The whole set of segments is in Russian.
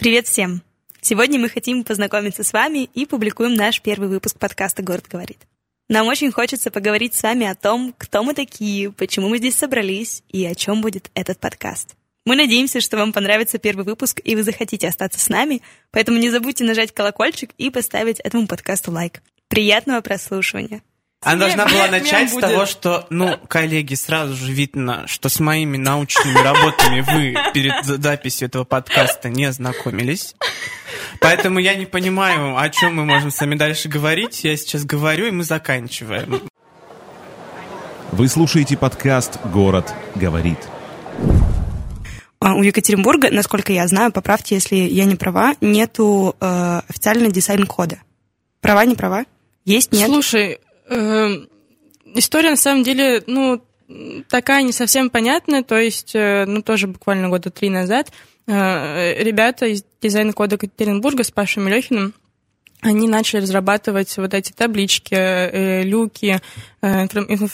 Привет всем! Сегодня мы хотим познакомиться с вами и публикуем наш первый выпуск подкаста «Город говорит». Нам очень хочется поговорить с вами о том, кто мы такие, почему мы здесь собрались и о чем будет этот подкаст. Мы надеемся, что вам понравится первый выпуск и вы захотите остаться с нами, поэтому не забудьте нажать колокольчик и поставить этому подкасту лайк. Приятного прослушивания! Она должна была начать с того, что, ну, коллеги, сразу же видно, что с моими научными работами вы перед записью этого подкаста не ознакомились. Поэтому я не понимаю, о чем мы можем с вами дальше говорить. Я сейчас говорю, и мы заканчиваем. Вы слушаете подкаст «Город говорит». А у Екатеринбурга, насколько я знаю, поправьте, если я не права, нету э, официального дизайн-кода. Права, не права? Есть, нет? Слушай, история на самом деле, ну, такая не совсем понятная, то есть, э, ну, тоже буквально года три назад э, ребята из дизайн-кода Екатеринбурга с Пашей Мелехиным они начали разрабатывать вот эти таблички, э, люки, э,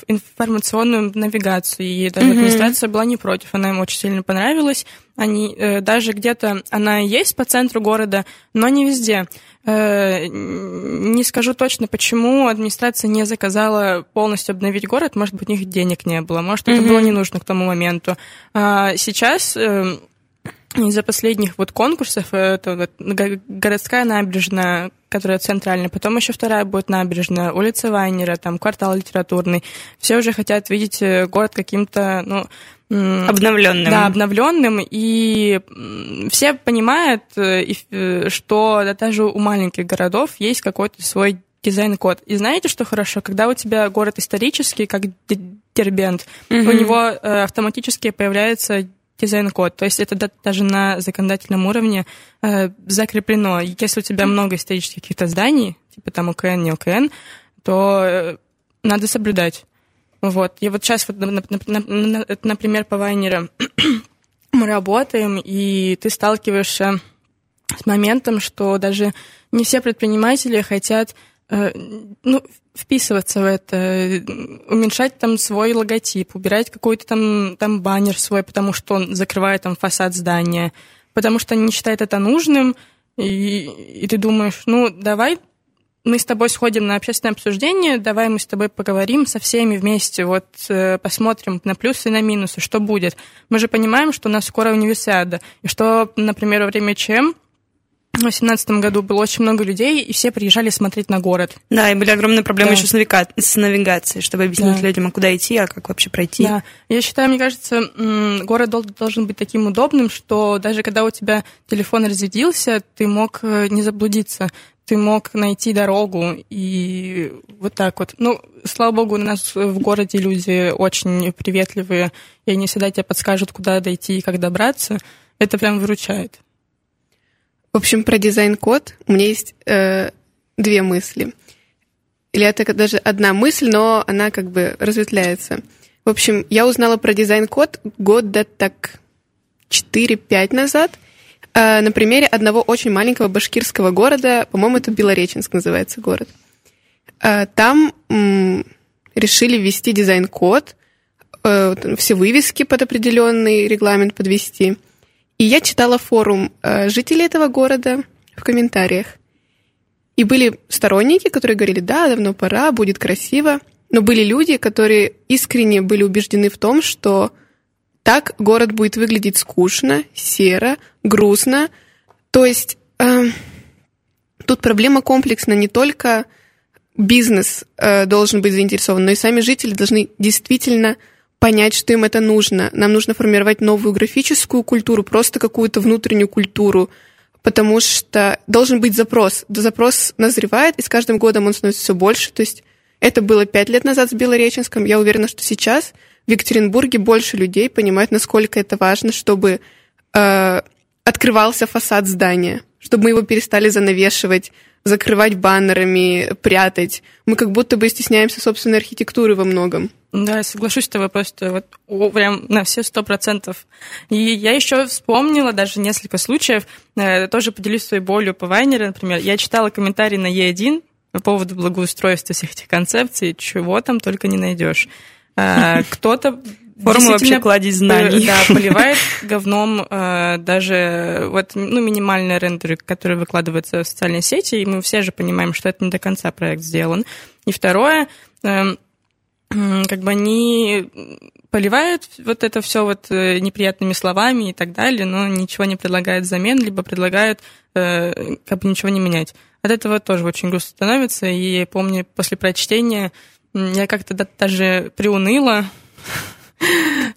информационную навигацию. И даже mm-hmm. администрация была не против, она им очень сильно понравилась. Они, э, даже где-то она есть по центру города, но не везде. Не скажу точно, почему администрация не заказала полностью обновить город. Может быть, у них денег не было, может, это было не нужно к тому моменту. А сейчас из-за последних вот конкурсов это вот городская набережная, которая центральная, потом еще вторая будет набережная, улица Вайнера, там квартал литературный. Все уже хотят видеть э, город каким-то, ну, обновленным. Да, обновленным. И все понимают, э, э, что даже у маленьких городов есть какой-то свой дизайн-код. И знаете, что хорошо? Когда у тебя город исторический, как Дербент, угу. у него автоматически появляется дизайн-код. То есть это даже на законодательном уровне э, закреплено. Если у тебя много исторических каких-то зданий, типа там УКН, не УКН, то э, надо соблюдать. Вот. И вот сейчас, вот, например, по Вайнеру мы работаем, и ты сталкиваешься с моментом, что даже не все предприниматели хотят ну, вписываться в это, уменьшать там свой логотип, убирать какой-то там, там баннер свой, потому что он закрывает там фасад здания, потому что не считают это нужным, и, и ты думаешь, ну, давай мы с тобой сходим на общественное обсуждение, давай мы с тобой поговорим со всеми вместе, вот э, посмотрим на плюсы и на минусы, что будет. Мы же понимаем, что у нас скоро универсиада, и что, например, во время ЧМ в 2018 году было очень много людей, и все приезжали смотреть на город. Да, и были огромные проблемы да. еще с, навига... с навигацией, чтобы объяснить да. людям, а куда идти, а как вообще пройти. Да, я считаю, мне кажется, город должен быть таким удобным, что даже когда у тебя телефон разрядился, ты мог э, не заблудиться, ты мог найти дорогу, и вот так вот. Ну, слава богу, у нас в городе люди очень приветливые, и они всегда тебе подскажут, куда дойти и как добраться. Это прям выручает. В общем, про дизайн-код у меня есть э, две мысли. Или это даже одна мысль, но она как бы разветвляется. В общем, я узнала про дизайн-код года так 4-5 назад э, на примере одного очень маленького башкирского города, по-моему, это Белореченск называется город. Э, там м, решили ввести дизайн-код, э, все вывески под определенный регламент подвести – и я читала форум э, жителей этого города в комментариях. И были сторонники, которые говорили, да, давно пора, будет красиво. Но были люди, которые искренне были убеждены в том, что так город будет выглядеть скучно, серо, грустно. То есть э, тут проблема комплексна не только бизнес э, должен быть заинтересован, но и сами жители должны действительно понять, что им это нужно. Нам нужно формировать новую графическую культуру, просто какую-то внутреннюю культуру, потому что должен быть запрос. Запрос назревает, и с каждым годом он становится все больше. То есть это было пять лет назад с Белореченском. Я уверена, что сейчас в Екатеринбурге больше людей понимают, насколько это важно, чтобы э, открывался фасад здания, чтобы мы его перестали занавешивать, закрывать баннерами, прятать. Мы как будто бы стесняемся собственной архитектуры во многом. Да, соглашусь с тобой просто вот о, прям на все сто процентов. И я еще вспомнила даже несколько случаев, э, тоже поделюсь своей болью по Вайнеру, например. Я читала комментарий на Е1 по поводу благоустройства всех этих концепций, чего там только не найдешь. Э, кто-то Форма вообще кладезь знаний. Да, поливает говном э, даже вот ну, минимальные рендеры, которые выкладываются в социальные сети, и мы все же понимаем, что это не до конца проект сделан. И второе, э, как бы они поливают вот это все вот э, неприятными словами и так далее, но ничего не предлагают взамен, либо предлагают э, как бы ничего не менять. От этого тоже очень грустно становится, и помню, после прочтения я как-то даже приуныла,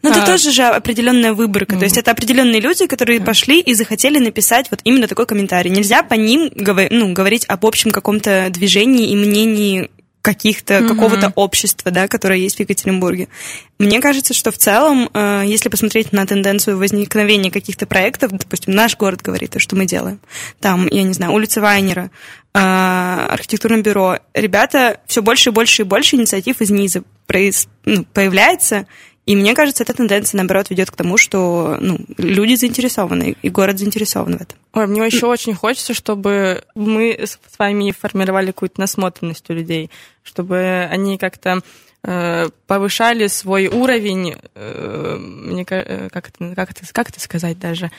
но это а... тоже же определенная выборка. То есть это определенные люди, которые пошли и захотели написать вот именно такой комментарий. Нельзя по ним ну, говорить об общем каком-то движении и мнении каких-то, mm-hmm. какого-то общества, да, которое есть в Екатеринбурге. Мне кажется, что в целом, э, если посмотреть на тенденцию возникновения каких-то проектов, допустим, наш город говорит, что мы делаем, там, я не знаю, улица Вайнера, э, архитектурное бюро, ребята, все больше и больше и больше инициатив из низа проис, ну, появляется, и мне кажется, эта тенденция, наоборот, ведет к тому, что ну, люди заинтересованы, и город заинтересован в этом. Ой, мне еще очень хочется, чтобы мы с вами формировали какую-то насмотренность у людей, чтобы они как-то э, повышали свой уровень, э, мне, э, как, это, как, это, как это сказать даже,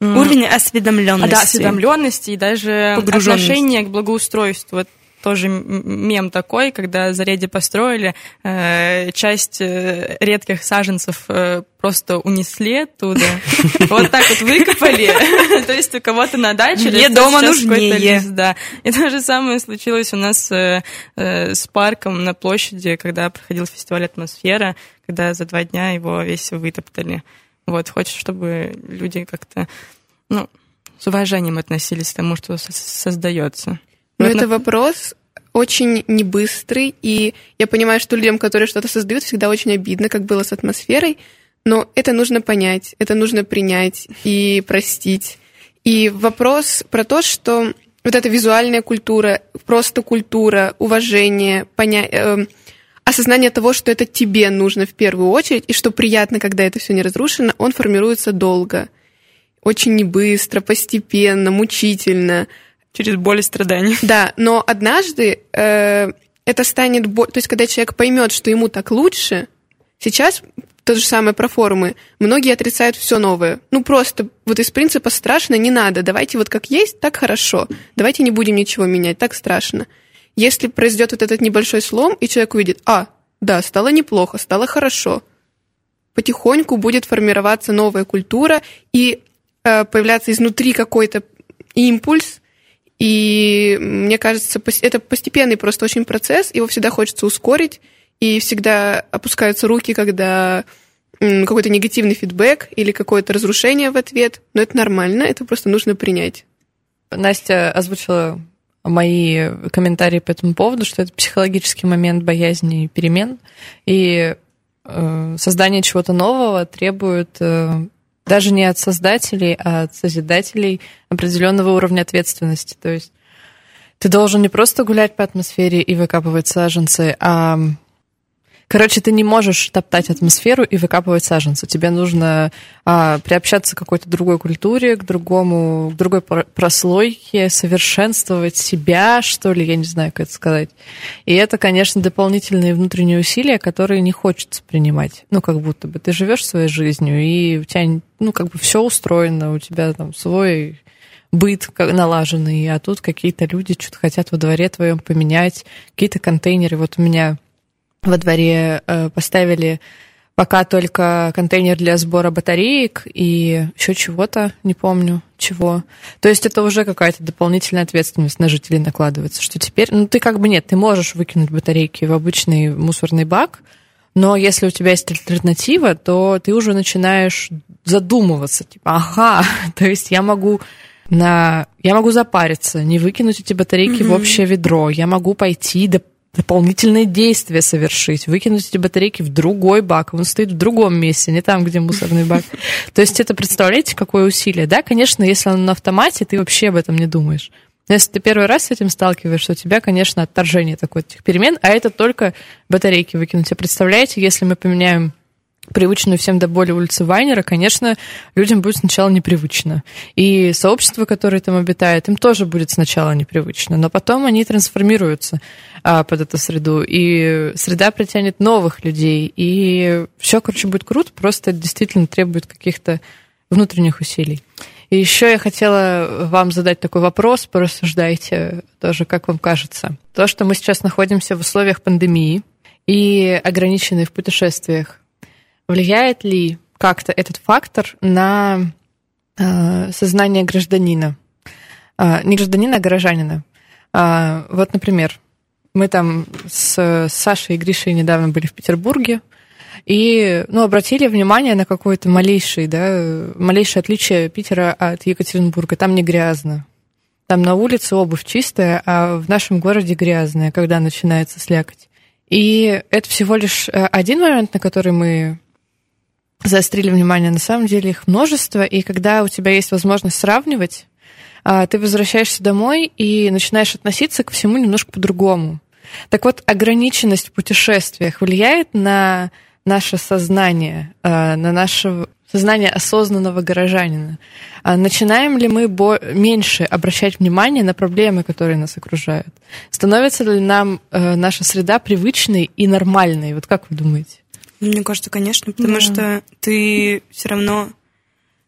Уровень осведомленности. А, да, осведомленности и даже отношение к благоустройству. Вот тоже мем такой, когда заряди построили, э, часть э, редких саженцев э, просто унесли оттуда. Вот так вот выкопали. То есть у кого-то на даче. Мне дома нужнее. Да. И то же самое случилось у нас с парком на площади, когда проходил фестиваль «Атмосфера», когда за два дня его весь вытоптали. Вот, хочется, чтобы люди как-то, ну, с уважением относились к тому, что создается. Но это вопрос очень небыстрый, и я понимаю, что людям, которые что-то создают, всегда очень обидно, как было с атмосферой, но это нужно понять, это нужно принять и простить. И вопрос про то, что вот эта визуальная культура, просто культура, уважение, поня... э, осознание того, что это тебе нужно в первую очередь, и что приятно, когда это все не разрушено, он формируется долго. Очень небыстро, постепенно, мучительно. Через боль и страдания. Да, но однажды э, это станет... Бо... То есть, когда человек поймет, что ему так лучше, сейчас то же самое про форумы. Многие отрицают все новое. Ну, просто вот из принципа страшно не надо. Давайте вот как есть, так хорошо. Давайте не будем ничего менять, так страшно. Если произойдет вот этот небольшой слом, и человек увидит, а, да, стало неплохо, стало хорошо, потихоньку будет формироваться новая культура и э, появляться изнутри какой-то импульс, и мне кажется, это постепенный просто очень процесс, его всегда хочется ускорить, и всегда опускаются руки, когда какой-то негативный фидбэк или какое-то разрушение в ответ, но это нормально, это просто нужно принять. Настя озвучила мои комментарии по этому поводу, что это психологический момент боязни перемен, и э, создание чего-то нового требует э, даже не от создателей, а от созидателей определенного уровня ответственности. То есть ты должен не просто гулять по атмосфере и выкапывать саженцы, а Короче, ты не можешь топтать атмосферу и выкапывать саженцы. Тебе нужно а, приобщаться к какой-то другой культуре, к другому, к другой прослойке, совершенствовать себя, что ли, я не знаю, как это сказать. И это, конечно, дополнительные внутренние усилия, которые не хочется принимать. Ну, как будто бы ты живешь своей жизнью, и у тебя, ну, как бы все устроено, у тебя там свой быт налаженный, а тут какие-то люди что-то хотят во дворе твоем поменять, какие-то контейнеры. Вот у меня во дворе э, поставили пока только контейнер для сбора батареек и еще чего-то, не помню чего. То есть это уже какая-то дополнительная ответственность на жителей накладывается, что теперь, ну ты как бы нет, ты можешь выкинуть батарейки в обычный мусорный бак, но если у тебя есть альтернатива, то ты уже начинаешь задумываться, типа, ага, то есть я могу на... Я могу запариться, не выкинуть эти батарейки mm-hmm. в общее ведро. Я могу пойти, да дополнительные действия совершить, выкинуть эти батарейки в другой бак. Он стоит в другом месте, не там, где мусорный бак. То есть это, представляете, какое усилие? Да, конечно, если он на автомате, ты вообще об этом не думаешь. Но если ты первый раз с этим сталкиваешься, у тебя, конечно, отторжение такой этих перемен, а это только батарейки выкинуть. А представляете, если мы поменяем привычную всем до боли улицы Вайнера, конечно, людям будет сначала непривычно. И сообщество, которое там обитает, им тоже будет сначала непривычно. Но потом они трансформируются а, под эту среду. И среда притянет новых людей. И все, короче, будет круто, просто действительно требует каких-то внутренних усилий. И еще я хотела вам задать такой вопрос, порассуждайте тоже, как вам кажется. То, что мы сейчас находимся в условиях пандемии и ограничены в путешествиях, Влияет ли как-то этот фактор на э, сознание гражданина? Э, не гражданина, а горожанина. Э, вот, например, мы там с Сашей и Гришей недавно были в Петербурге, и ну, обратили внимание на какое-то малейшее, да, малейшее отличие Питера от Екатеринбурга. Там не грязно. Там на улице обувь чистая, а в нашем городе грязная, когда начинается слякоть. И это всего лишь один момент, на который мы заострили внимание. На самом деле их множество, и когда у тебя есть возможность сравнивать, а, ты возвращаешься домой и начинаешь относиться к всему немножко по-другому. Так вот, ограниченность в путешествиях влияет на наше сознание, а, на наше сознание осознанного горожанина. А начинаем ли мы меньше обращать внимание на проблемы, которые нас окружают? Становится ли нам э, наша среда привычной и нормальной? Вот как вы думаете? Мне кажется, конечно, потому да. что ты все равно,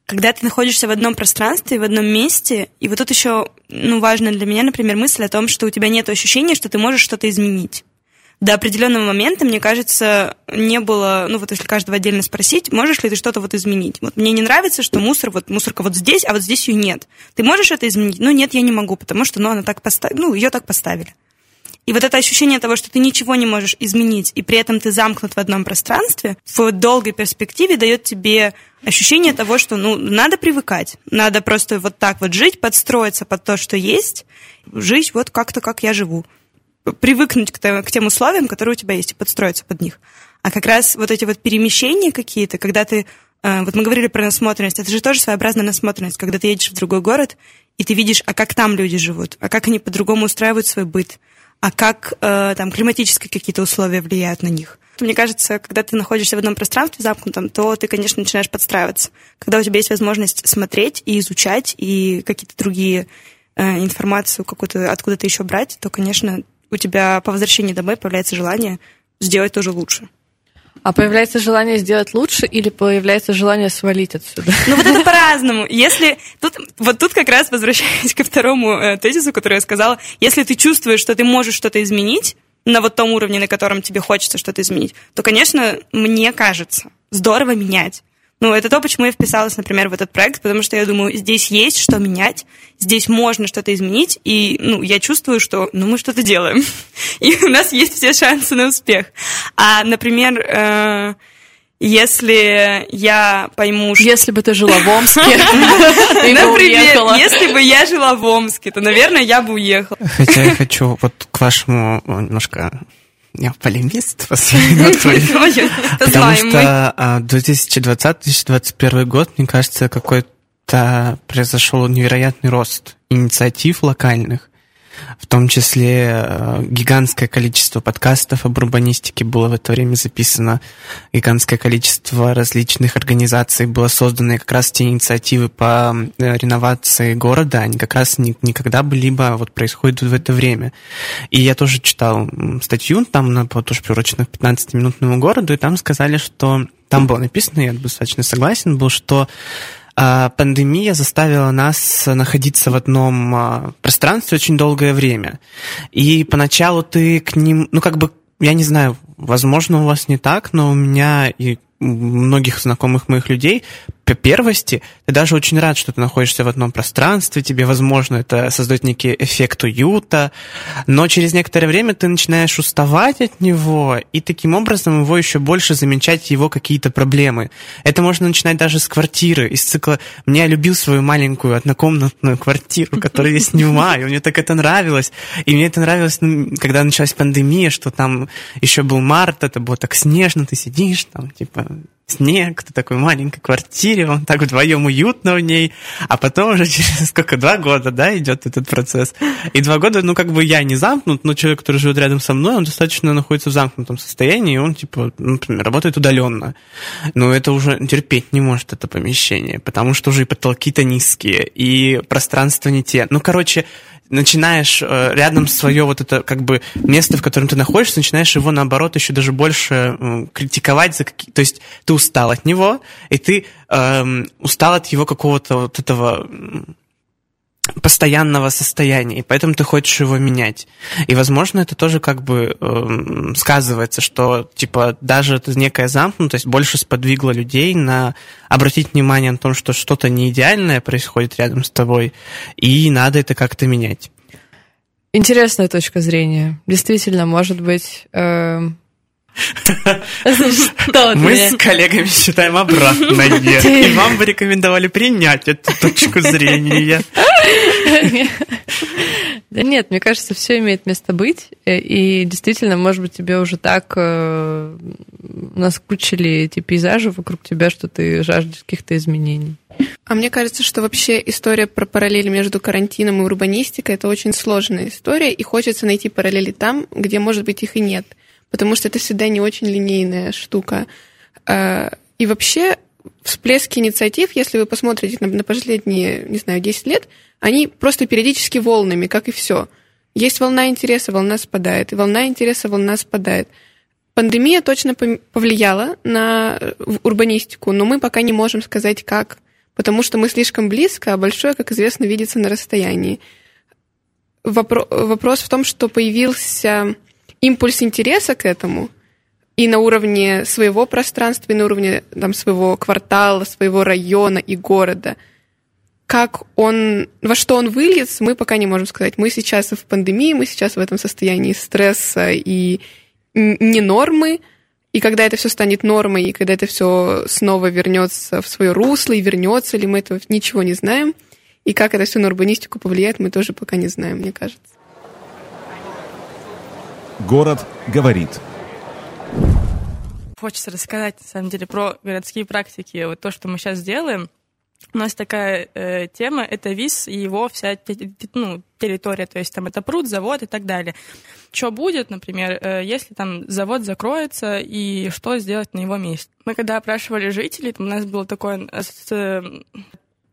когда ты находишься в одном пространстве, в одном месте, и вот тут еще, ну, важно для меня, например, мысль о том, что у тебя нет ощущения, что ты можешь что-то изменить. До определенного момента, мне кажется, не было, ну вот если каждого отдельно спросить, можешь ли ты что-то вот изменить. Вот мне не нравится, что мусор, вот мусорка вот здесь, а вот здесь ее нет. Ты можешь это изменить? Ну нет, я не могу, потому что, ну, она так поставила, ну, ее так поставили. И вот это ощущение того, что ты ничего не можешь изменить, и при этом ты замкнут в одном пространстве, в долгой перспективе дает тебе ощущение того, что ну, надо привыкать, надо просто вот так вот жить, подстроиться под то, что есть, жить вот как-то, как я живу. Привыкнуть к, к тем условиям, которые у тебя есть, и подстроиться под них. А как раз вот эти вот перемещения какие-то, когда ты э, вот мы говорили про насмотренность. Это же тоже своеобразная насмотренность, когда ты едешь в другой город, и ты видишь, а как там люди живут, а как они по-другому устраивают свой быт, а как э, там климатические какие-то условия влияют на них. Мне кажется, когда ты находишься в одном пространстве замкнутом, то ты, конечно, начинаешь подстраиваться. Когда у тебя есть возможность смотреть и изучать, и какие-то другие э, информацию какую-то откуда-то еще брать, то, конечно, у тебя по возвращении домой появляется желание сделать тоже лучше. А появляется желание сделать лучше или появляется желание свалить отсюда? Ну вот это по-разному. Если тут вот тут как раз возвращаясь ко второму э, тезису, который я сказала, если ты чувствуешь, что ты можешь что-то изменить на вот том уровне, на котором тебе хочется что-то изменить, то, конечно, мне кажется, здорово менять. Ну, это то, почему я вписалась, например, в этот проект, потому что я думаю, здесь есть что менять, здесь можно что-то изменить, и, ну, я чувствую, что, ну, мы что-то делаем, и у нас есть все шансы на успех. А, например, э, если я пойму, что... Если бы ты жила в Омске, Например, если бы я жила в Омске, то, наверное, я бы уехала. Хотя я хочу вот к вашему немножко я полемист Потому что 2020-2021 а, год, мне кажется, какой-то произошел невероятный рост инициатив локальных, в том числе э, гигантское количество подкастов об урбанистике было в это время записано, гигантское количество различных организаций было создано, и как раз те инициативы по э, реновации города, они как раз никогда бы либо вот происходят в это время. И я тоже читал статью, там была тоже приурочена к 15-минутному городу, и там сказали, что там было написано, я достаточно согласен был, что пандемия заставила нас находиться в одном а, пространстве очень долгое время. И поначалу ты к ним, ну как бы, я не знаю, возможно, у вас не так, но у меня и многих знакомых моих людей по первости, ты даже очень рад, что ты находишься в одном пространстве, тебе, возможно, это создает некий эффект уюта, но через некоторое время ты начинаешь уставать от него, и таким образом его еще больше замечать его какие-то проблемы. Это можно начинать даже с квартиры, из цикла «Мне любил свою маленькую однокомнатную квартиру, которую я снимаю, мне так это нравилось». И мне это нравилось, ну, когда началась пандемия, что там еще был март, это было так снежно, ты сидишь там, типа, снег, ты такой маленькой квартире, вам так вдвоем уютно в ней, а потом уже через сколько, два года, да, идет этот процесс. И два года, ну, как бы я не замкнут, но человек, который живет рядом со мной, он достаточно находится в замкнутом состоянии, и он, типа, например, работает удаленно. Но это уже терпеть не может это помещение, потому что уже и потолки-то низкие, и пространство не те. Ну, короче, начинаешь э, рядом свое вот это как бы место, в котором ты находишься, начинаешь его наоборот еще даже больше э, критиковать за какие... То есть ты устал от него, и ты э, устал от его какого-то вот этого постоянного состояния, и поэтому ты хочешь его менять. И, возможно, это тоже как бы э, сказывается, что, типа, даже эта некая замкнутость больше сподвигла людей на обратить внимание на том, что что-то не идеальное происходит рядом с тобой, и надо это как-то менять. Интересная точка зрения. Действительно, может быть, э, мы с коллегами считаем обратное. И вам бы рекомендовали принять эту точку зрения. Да нет, мне кажется, все имеет место быть. И действительно, может быть, тебе уже так э, наскучили эти пейзажи вокруг тебя, что ты жаждешь каких-то изменений. А мне кажется, что вообще история про параллели между карантином и урбанистикой это очень сложная история, и хочется найти параллели там, где, может быть, их и нет потому что это всегда не очень линейная штука. А, и вообще всплески инициатив, если вы посмотрите на, последние, не знаю, 10 лет, они просто периодически волнами, как и все. Есть волна интереса, волна спадает, и волна интереса, волна спадает. Пандемия точно повлияла на урбанистику, но мы пока не можем сказать, как, потому что мы слишком близко, а большое, как известно, видится на расстоянии. Вопро- вопрос в том, что появился импульс интереса к этому и на уровне своего пространства, и на уровне там, своего квартала, своего района и города. Как он, во что он выльется, мы пока не можем сказать. Мы сейчас в пандемии, мы сейчас в этом состоянии стресса и не нормы, и когда это все станет нормой, и когда это все снова вернется в свое русло, и вернется ли мы этого, ничего не знаем. И как это все на урбанистику повлияет, мы тоже пока не знаем, мне кажется. Город говорит. Хочется рассказать, на самом деле, про городские практики. Вот то, что мы сейчас делаем. У нас такая э, тема — это ВИЗ и его вся ну, территория, то есть там это пруд, завод и так далее. Что будет, например, э, если там завод закроется и что сделать на его месте? Мы когда опрашивали жителей, у нас было такое э, э,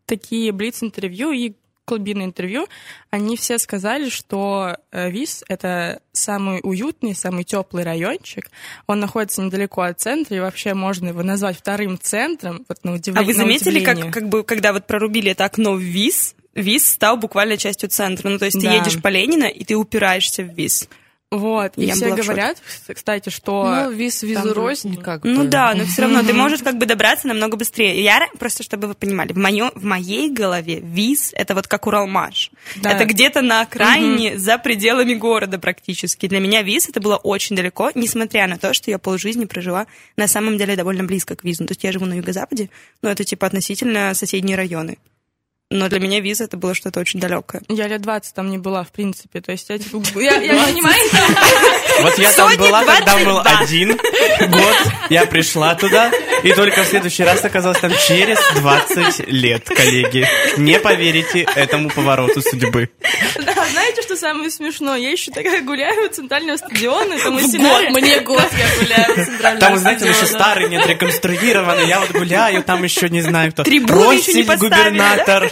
такие блиц-интервью и клубиное интервью, они все сказали, что э, ВИС — это самый уютный, самый теплый райончик. Он находится недалеко от центра, и вообще можно его назвать вторым центром. Вот на удивление. А вы заметили, как, как бы, когда вот прорубили это окно в ВИС, ВИС стал буквально частью центра. Ну, то есть да. ты едешь по Ленина, и ты упираешься в ВИС. Вот, и, и все говорят, кстати, что... Ну, виз визу рознь как Ну да, но все равно ты можешь как бы добраться намного быстрее. Я, просто чтобы вы понимали, в, моё, в моей голове виз — это вот как Уралмаш. Да. Это где-то на окраине, угу. за пределами города практически. Для меня виз это было очень далеко, несмотря на то, что я полжизни прожила на самом деле довольно близко к визу. То есть я живу на юго-западе, но это типа относительно соседние районы но для меня виза это было что-то очень далекое. Я лет 20 там не была, в принципе. То есть я, типа, я, я понимаю. Вот я там была, когда был один год. Я пришла туда, и только в следующий раз оказалась там через 20 лет, коллеги. Не поверите этому повороту судьбы. Да, знаете, что самое смешное? Я еще такая гуляю у центрального стадиона. Там год, мне год я гуляю Там, знаете, он еще старый, нет, реконструированный. Я вот гуляю, там еще не знаю кто. Трибуны еще не губернатор.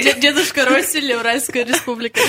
Дедушка Россель, Уральская республика.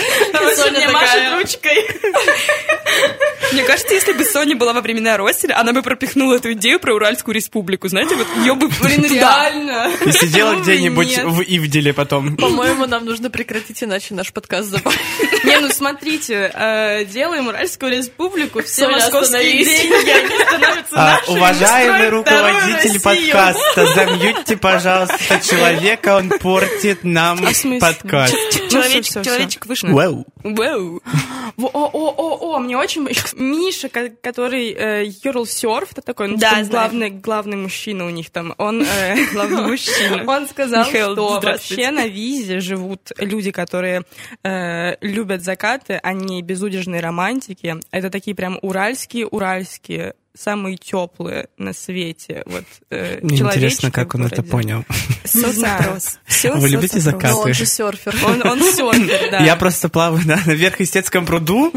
Соня машет ручкой. Мне кажется, если бы Соня была во времена Росселя, она бы пропихнула эту идею про Уральскую республику. Знаете, вот ее бы... Блин, реально. И сидела где-нибудь в Ивделе потом. По-моему, нам нужно прекратить, иначе наш подкаст забавит. Не, ну смотрите, э, делаем Уральскую республику, все московские деньги, становятся а, Уважаемый руководитель подкаста, замьютьте, пожалуйста, человека, он портит нам а подкаст. Человечек, человечек вышел. Вау. Вау. О, о, о, о, мне очень... Миша, который Юрл Серф, это такой, ну, да, главный, главный мужчина у них там, он... Главный мужчина. Он сказал, что вообще на визе живут люди, которые любят закаты, они безудержные романтики. Это такие прям уральские, уральские самые теплые на свете. Вот, э, Мне интересно, как он это понял. Соцопрос. Вы любите закаты? он же серфер. Он, серфер, да. Я просто плаваю на Верхъестецком пруду.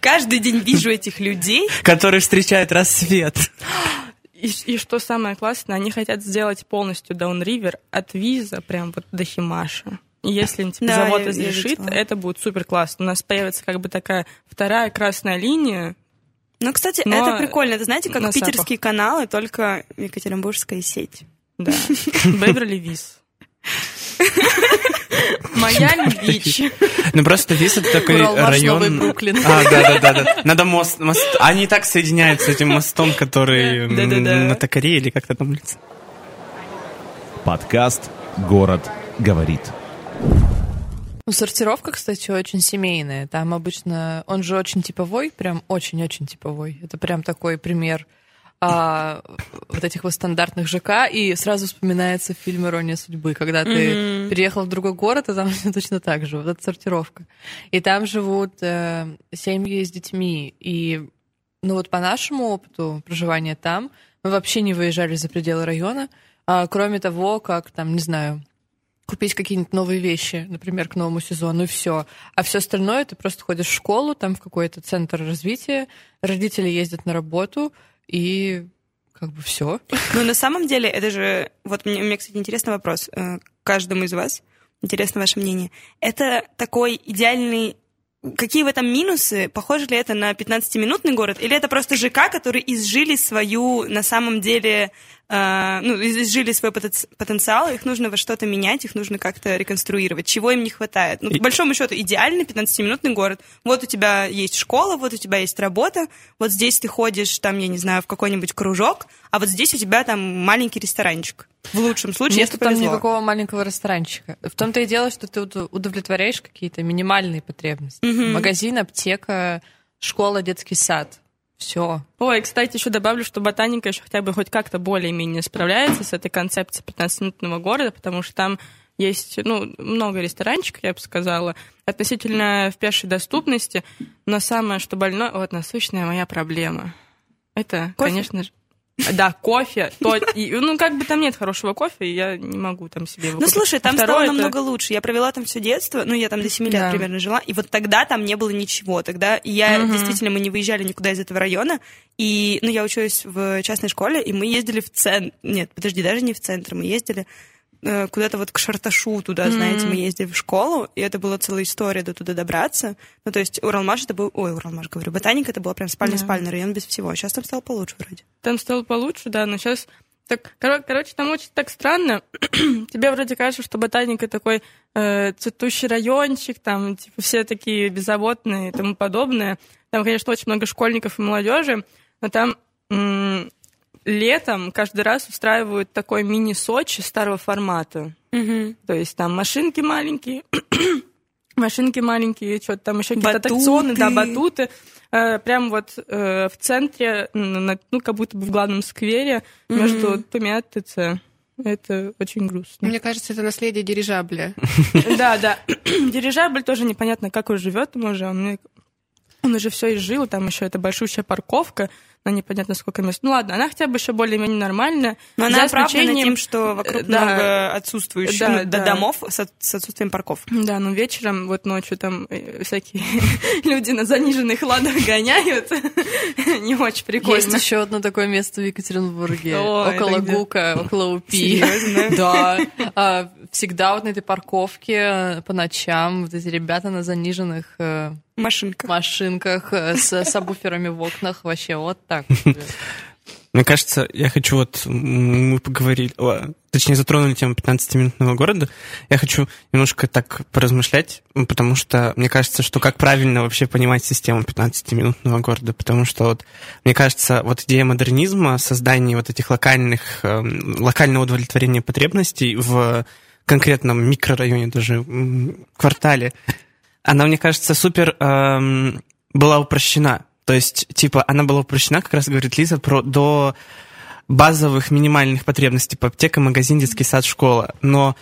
Каждый день вижу этих людей. Которые встречают рассвет. И, и что самое классное, они хотят сделать полностью даунривер от Виза прям вот до Химаша. И если типа, да, завод я, разрешит, я это будет супер классно. У нас появится как бы такая вторая красная линия. Ну, кстати, это прикольно. Это знаете, как питерские запах. каналы, только екатеринбургская сеть. Да. Беверли Виз. Майами-Бич. Ну просто Вис это такой район... Бруклин. А, да-да-да. Надо мост... Они так соединяются с этим мостом, который на Токаре или как-то там улица. Подкаст «Город говорит». Ну, сортировка, кстати, очень семейная. Там обычно... Он же очень типовой, прям очень-очень типовой. Это прям такой пример а, вот этих вот стандартных ЖК, и сразу вспоминается фильм «Ирония судьбы», когда ты mm-hmm. переехал в другой город, и там точно так же, вот эта сортировка. И там живут э, семьи с детьми, и ну вот по нашему опыту проживания там, мы вообще не выезжали за пределы района, а, кроме того, как там, не знаю, купить какие-нибудь новые вещи, например, к новому сезону, и все. А все остальное ты просто ходишь в школу, там в какой-то центр развития, родители ездят на работу, и как бы все. Ну, на самом деле, это же... Вот мне, меня, кстати, интересный вопрос э, каждому из вас. Интересно ваше мнение. Это такой идеальный Какие в этом минусы? Похоже ли это на 15-минутный город? Или это просто ЖК, которые изжили свою, на самом деле, ну, изжили свой потенциал, их нужно во что-то менять, их нужно как-то реконструировать. Чего им не хватает? Ну, по большому счету, идеальный 15-минутный город. Вот у тебя есть школа, вот у тебя есть работа, вот здесь ты ходишь, там, я не знаю, в какой-нибудь кружок, а вот здесь у тебя там маленький ресторанчик. В лучшем случае, Нет там никакого маленького ресторанчика. В том-то и дело, что ты удовлетворяешь какие-то минимальные потребности. Угу. Магазин, аптека, школа, детский сад. Все. Ой, кстати, еще добавлю, что ботаника еще хотя бы хоть как-то более-менее справляется с этой концепцией 15-минутного города, потому что там есть ну, много ресторанчиков, я бы сказала, относительно в пешей доступности, но самое, что больное, вот насущная моя проблема. Это, Кофе? конечно же, да, кофе. То, и, ну, как бы там нет хорошего кофе, и я не могу там себе его Ну, слушай, там Второе, стало это... намного лучше. Я провела там все детство, ну, я там до 7 лет да. примерно жила, и вот тогда там не было ничего. Тогда я, угу. действительно, мы не выезжали никуда из этого района, и, ну, я училась в частной школе, и мы ездили в центр. Нет, подожди, даже не в центр, мы ездили куда-то вот к Шарташу туда, mm-hmm. знаете, мы ездили в школу, и это была целая история до туда добраться. Ну, то есть Уралмаш это был... Ой, Уралмаш, говорю, Ботаника это был прям спальный-спальный yeah. район без всего. Сейчас там стало получше вроде. Там стало получше, да, но сейчас... Так, кор- короче, там очень так странно. Тебе вроде кажется, что ботаника такой э, цветущий райончик, там, типа, все такие беззаботные и тому подобное. Там, конечно, очень много школьников и молодежи, но там летом каждый раз устраивают такой мини-Сочи старого формата. Угу. То есть там машинки маленькие, машинки маленькие, что-то там еще какие-то аттракционы, да, батуты. Э, прям вот э, в центре, на, ну, как будто бы в главном сквере угу. между двумя ТЦ. Это очень грустно. Мне кажется, это наследие дирижабля. Да, да. Дирижабль тоже непонятно, как он живет, уже. Он уже все изжил, там еще это большущая парковка на непонятно сколько мест. Ну ладно, она хотя бы еще более-менее нормальная. Но она оправдана тем, что вокруг да, много отсутствующих да, ну, да. домов с, с отсутствием парков. Да, ну вечером, вот ночью там э, всякие люди на заниженных ладах гоняют. Не очень прикольно. Есть еще одно такое место в Екатеринбурге. около ГУКа, около УПИ. Серьезно? Да. Всегда вот на этой парковке э, по ночам вот эти ребята на заниженных э, машинках, машинках с сабвуферами в окнах вообще вот так. Мне кажется, я хочу вот, мы поговорили, о, точнее, затронули тему 15-минутного города. Я хочу немножко так поразмышлять, потому что мне кажется, что как правильно вообще понимать систему 15-минутного города, потому что вот, мне кажется, вот идея модернизма, создания вот этих локальных, э, локального удовлетворения потребностей в конкретном микрорайоне, даже квартале, она, мне кажется, супер эм, была упрощена. То есть, типа, она была упрощена, как раз говорит Лиза, про до базовых минимальных потребностей по аптека, магазин, детский сад, школа. Но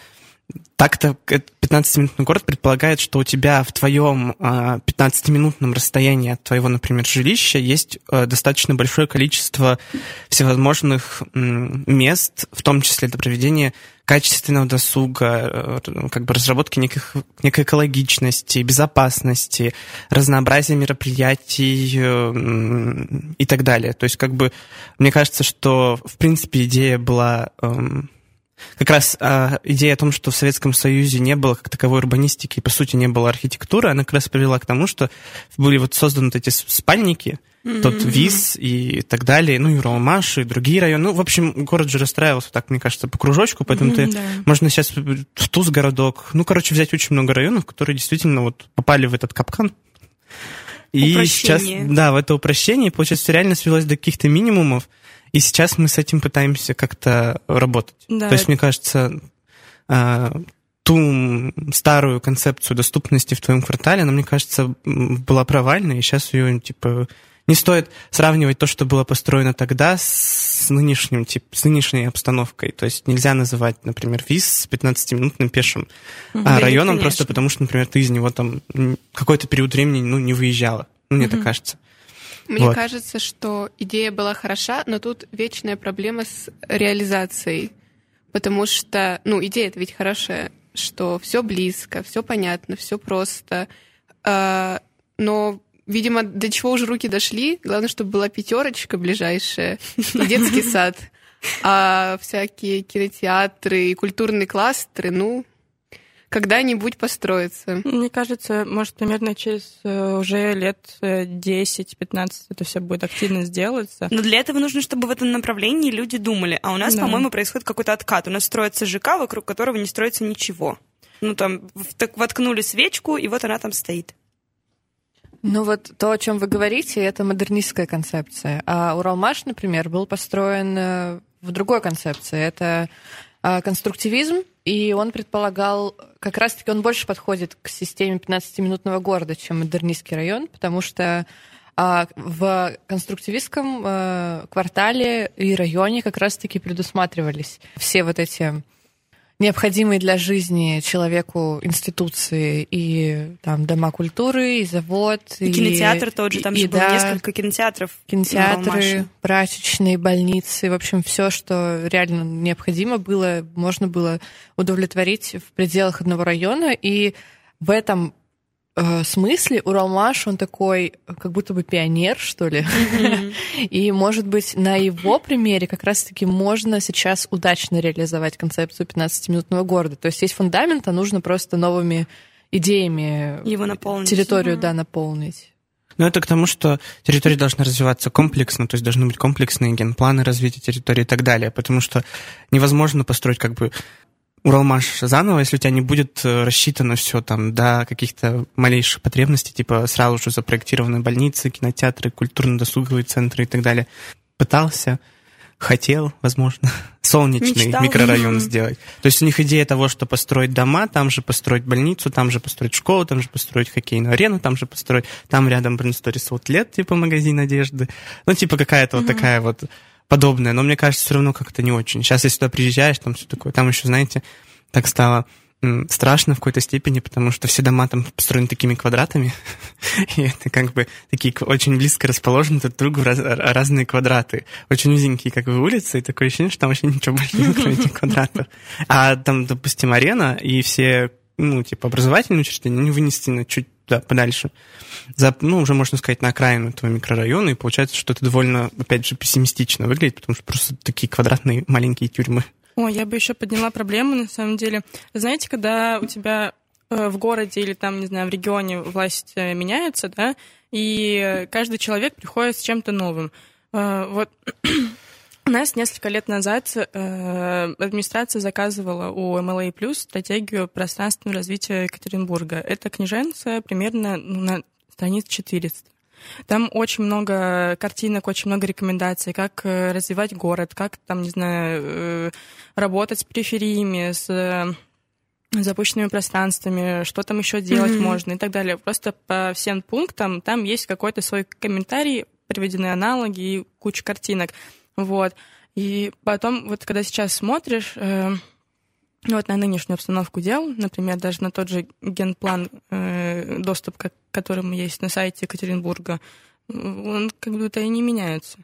так-то 15-минутный город предполагает, что у тебя в твоем 15-минутном расстоянии от твоего, например, жилища есть достаточно большое количество всевозможных мест, в том числе для проведения качественного досуга, э, как бы разработки неких, некой экологичности, безопасности, разнообразия мероприятий э, и так далее. То есть, как бы, мне кажется, что, в принципе, идея была эм, как раз э, идея о том, что в Советском Союзе не было как таковой урбанистики, и, по сути, не было архитектуры, она как раз привела к тому, что были вот созданы вот эти спальники, mm-hmm. тот ВИЗ и так далее, ну и Ромаш, и другие районы. Ну, в общем, город же расстраивался, так, мне кажется, по кружочку, поэтому mm-hmm, ты да. можно сейчас в Туз городок, ну, короче, взять очень много районов, которые действительно вот попали в этот капкан. И сейчас, да, в это упрощение, получается, реально свелось до каких-то минимумов, и сейчас мы с этим пытаемся как-то работать. Да. То есть, мне кажется, а, ту старую концепцию доступности в твоем квартале, она, мне кажется, была провальной, и сейчас ее, типа, не стоит сравнивать то, что было построено тогда, с нынешним, тип, с нынешней обстановкой. То есть нельзя называть, например, ВИЗ с 15-минутным пешим угу, районом, просто потому что, например, ты из него там какой-то период времени ну, не выезжала. Ну, мне угу. так кажется. Мне вот. кажется, что идея была хороша, но тут вечная проблема с реализацией. Потому что, ну, идея это ведь хорошая, что все близко, все понятно, все просто. Э, но, видимо, до чего уже руки дошли. Главное, чтобы была пятерочка ближайшая и детский сад. А всякие кинотеатры и культурные кластеры, ну, когда-нибудь построится. Мне кажется, может, примерно через э, уже лет 10-15 э, это все будет активно сделаться. Но для этого нужно, чтобы в этом направлении люди думали. А у нас, да. по-моему, происходит какой-то откат. У нас строится ЖК, вокруг которого не строится ничего. Ну, там, так воткнули свечку, и вот она там стоит. Ну вот то, о чем вы говорите, это модернистская концепция. А Уралмаш, например, был построен э, в другой концепции. Это конструктивизм, и он предполагал, как раз-таки он больше подходит к системе 15-минутного города, чем модернистский район, потому что а, в конструктивистском а, квартале и районе как раз-таки предусматривались все вот эти необходимые для жизни человеку институции и там дома культуры, и завод. И, и кинотеатр тот же, там и, же и, было да, несколько кинотеатров. Кинотеатры, прачечные, больницы, в общем, все, что реально необходимо было, можно было удовлетворить в пределах одного района. И в этом э, смысле Уралмаш, он такой, как будто бы пионер, что ли. И, может быть, на его примере как раз-таки можно сейчас удачно реализовать концепцию 15-минутного города. То есть есть фундамент, а нужно просто новыми идеями его наполнить. территорию, да, наполнить. Ну, это к тому, что территория должна развиваться комплексно, то есть должны быть комплексные генпланы развития территории и так далее, потому что невозможно построить как бы Уралмаш заново, если у тебя не будет э, рассчитано все там до каких-то малейших потребностей, типа сразу же запроектированные больницы, кинотеатры, культурно-досуговые центры и так далее. Пытался, хотел, возможно, солнечный Мечтал. микрорайон сделать. То есть у них идея того, что построить дома, там же построить больницу, там же построить школу, там же построить хоккейную арену, там же построить, там рядом Бринсторис Лет, типа магазин одежды. Ну, типа какая-то вот такая вот подобное, но мне кажется, все равно как-то не очень. Сейчас, если туда приезжаешь, там все такое, там еще, знаете, так стало страшно в какой-то степени, потому что все дома там построены такими квадратами, и это как бы такие очень близко расположены друг к другу раз, разные квадраты. Очень узенькие как бы улицы, и такое ощущение, что там вообще ничего больше нет, кроме этих квадратов. А там, допустим, арена, и все, ну, типа, образовательные учреждения, они вынесены чуть да, подальше. За, ну, уже можно сказать, на окраину этого микрорайона, и получается, что это довольно, опять же, пессимистично выглядит, потому что просто такие квадратные маленькие тюрьмы. О, я бы еще подняла проблему, на самом деле. Знаете, когда у тебя э, в городе или там, не знаю, в регионе власть э, меняется, да, и каждый человек приходит с чем-то новым. Э, вот у нас несколько лет назад э, администрация заказывала у MLA Plus стратегию пространственного развития Екатеринбурга. Это книженция примерно ну, на страниц 400. Там очень много картинок, очень много рекомендаций, как э, развивать город, как там, не знаю, э, работать с перифериями, с э, запущенными пространствами, что там еще делать mm-hmm. можно и так далее. Просто по всем пунктам там есть какой-то свой комментарий, приведены аналоги и куча картинок. Вот. И потом, вот когда сейчас смотришь, э, вот на нынешнюю обстановку дел, например, даже на тот же генплан, э, доступ к которому есть на сайте Екатеринбурга, он как будто и не меняется.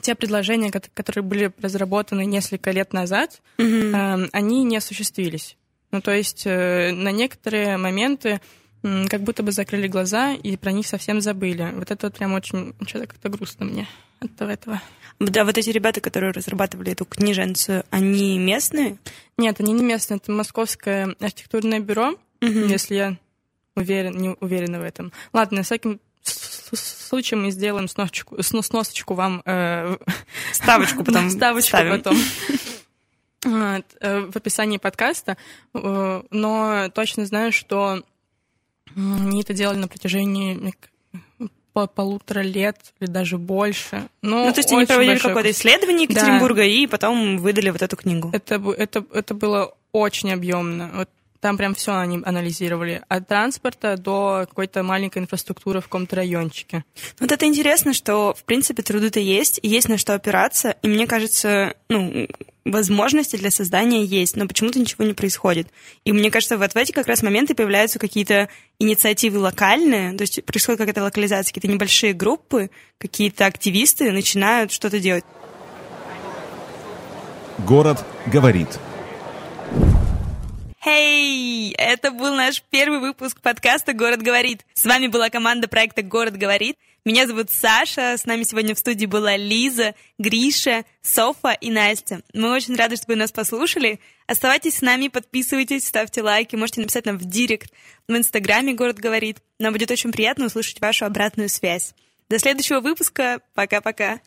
Те предложения, которые были разработаны несколько лет назад, mm-hmm. э, они не осуществились. Ну, то есть э, на некоторые моменты э, как будто бы закрыли глаза и про них совсем забыли. Вот это вот прям очень что-то как-то грустно мне от этого. Да, вот эти ребята, которые разрабатывали эту книженцию, они местные? Нет, они не местные. Это Московское архитектурное бюро, угу. если я уверен, не уверена в этом. Ладно, на всяком случае мы сделаем сносочку, сносочку вам... Э, ставочку потом Ставочку ставим. потом. Э, в описании подкаста, э, но точно знаю, что они это делали на протяжении по полутора лет или даже больше. Ну, ну то есть они проводили какое-то исследование Екатеринбурга да. и потом выдали вот эту книгу. Это, это, это было очень объемно. Вот там прям все они анализировали. От транспорта до какой-то маленькой инфраструктуры в каком-то райончике. Вот это интересно, что, в принципе, труды-то есть, и есть на что опираться. И мне кажется, ну, возможности для создания есть, но почему-то ничего не происходит. И мне кажется, вот в эти как раз моменты появляются какие-то инициативы локальные, то есть происходит какая-то локализация, какие-то небольшие группы, какие-то активисты начинают что-то делать. Город говорит. Хей! Hey! Это был наш первый выпуск подкаста «Город говорит». С вами была команда проекта «Город говорит». Меня зовут Саша, с нами сегодня в студии была Лиза, Гриша, Софа и Настя. Мы очень рады, что вы нас послушали. Оставайтесь с нами, подписывайтесь, ставьте лайки, можете написать нам в директ, в инстаграме «Город говорит». Нам будет очень приятно услышать вашу обратную связь. До следующего выпуска. Пока-пока.